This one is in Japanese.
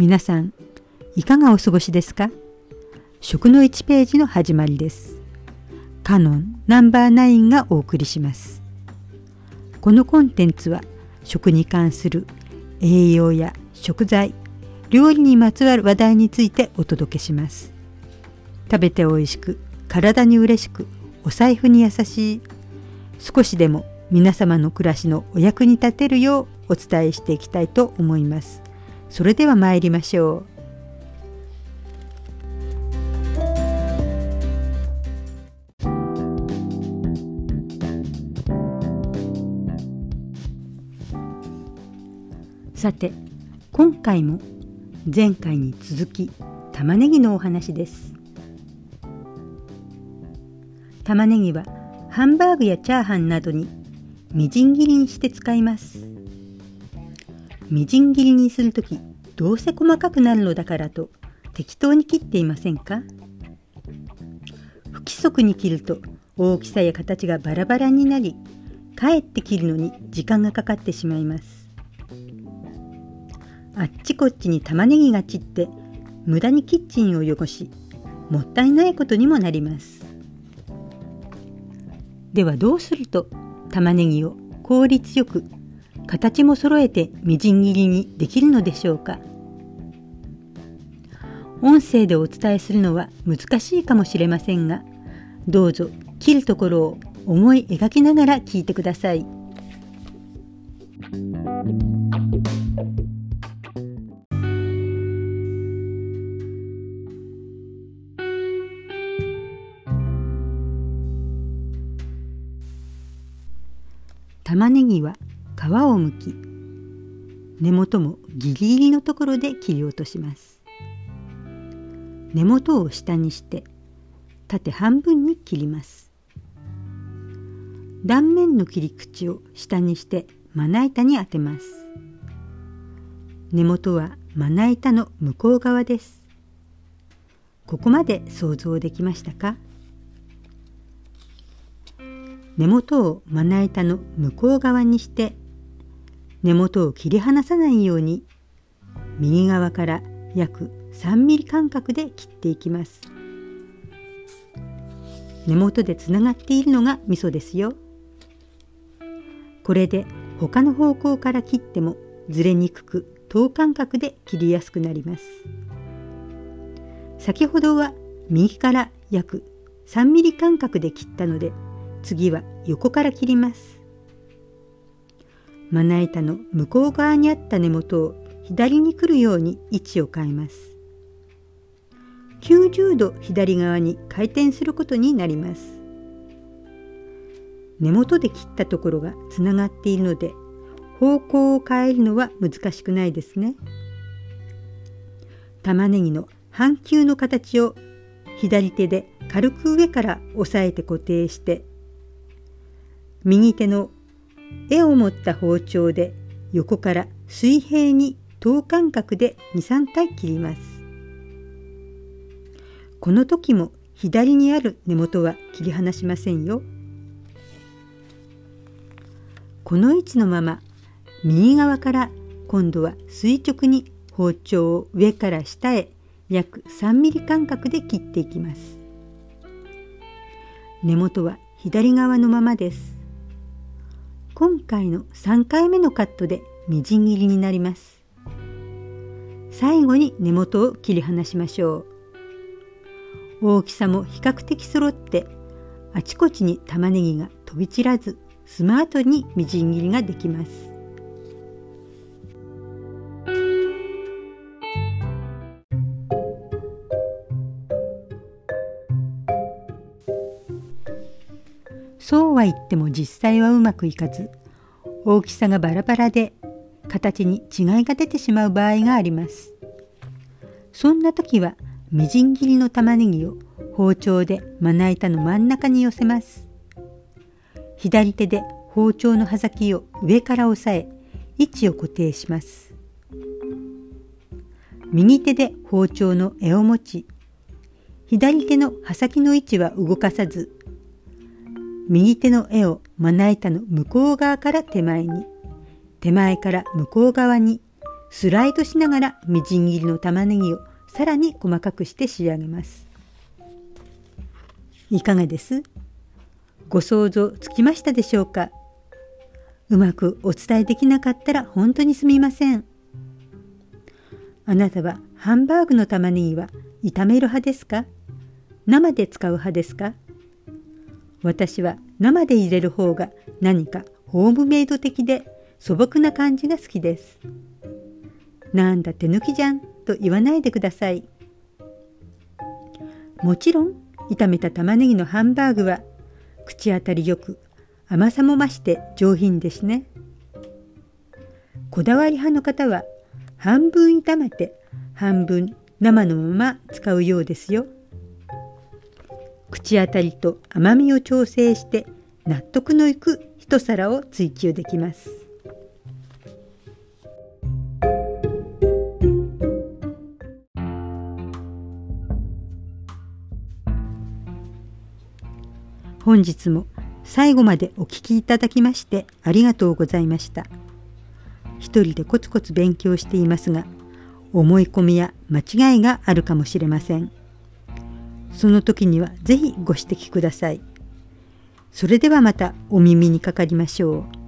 皆さん、いかがお過ごしですか？食の1ページの始まりです。カノンナンバー9がお送りします。このコンテンツは食に関する栄養や食材、料理にまつわる話題についてお届けします。食べて美味しく、体に嬉しく、お財布に優しい、少しでも皆様の暮らしのお役に立てるようお伝えしていきたいと思います。それでは参りましょう。さて今回も前回に続き玉ねぎのお話です玉ねぎはハンバーグやチャーハンなどにみじん切りにして使いますみじん切りにする時どうせ細かくなるのだからと適当に切っていませんか？不規則に切ると大きさや形がバラバラになりかえって切るのに時間がかかってしまいます。あっちこっちに玉ねぎが散って無駄にキッチンを汚しもったいないことにもなります。ではどうすると玉ねぎを効率よく形も揃えてみじん切りにできるのでしょうか音声でお伝えするのは難しいかもしれませんがどうぞ切るところを思い描きながら聞いてください。玉ねぎは皮をむき根元もギリギリのところで切り落とします。根元を下にして縦半分に切ります。断面の切り口を下にしてまな板に当てます。根元はまな板の向こう側です。ここまで想像できましたか？根元をまな板の向こう側にして根元を切り離さないように右側から約3ミリ間隔で切っていきます。根元でつながっているのが味噌ですよ。これで他の方向から切ってもずれにくく等間隔で切りやすくなります。先ほどは右から約3ミリ間隔で切ったので次は横から切ります。まな板の向こう側にあった根元を左に来るように位置を変えます。90度左側に回転することになります。根元で切ったところがつながっているので方向を変えるのは難しくないですね。玉ねぎの半球の形を左手で軽く上から押さえて固定して右手の絵を持った包丁で横から水平に等間隔で23体切ります。この時も左にある根元は切り離しませんよ。この位置のまま右側から今度は垂直に包丁を上から下へ約3ミリ間隔で切っていきます。根元は左側のままです。今回の3回目のカットでみじん切りになります。最後に根元を切り離しましょう。大きさも比較的揃ってあちこちに玉ねぎが飛び散らずスマートにみじん切りができます。そうは言っても実際はうまくいかず大きさがバラバラで形に違いが出てしまう場合があります。そんな時はみじん切りの玉ねぎを包丁でまな板の真ん中に寄せます。左手で包丁の刃先を上から押さえ位置を固定します。右手で包丁の柄を持ち左手の刃先の位置は動かさず右手の絵をまな板の向こう側から手前に、手前から向こう側にスライドしながらみじん切りの玉ねぎをさらに細かくして仕上げます。いかがです？ご想像つきましたでしょうか？うまくお伝えできなかったら本当にすみません。あなたはハンバーグの玉ねぎは炒める派ですか？生で使う派ですか？私は生で入れる方が何かホームメイド的で素朴な感じが好きです。なんだ手抜きじゃんと言わないでください。もちろん炒めた玉ねぎのハンバーグは口当たりよく甘さも増して上品ですね。こだわり派の方は半分炒めて半分生のまま使うようですよ。口当たりと甘みを調整して納得のいく一皿を追求できます。本日も最後までお聞きいただきましてありがとうございました。一人でコツコツ勉強していますが、思い込みや間違いがあるかもしれません。その時には是非ご指摘ください。それではまたお耳にかかりましょう。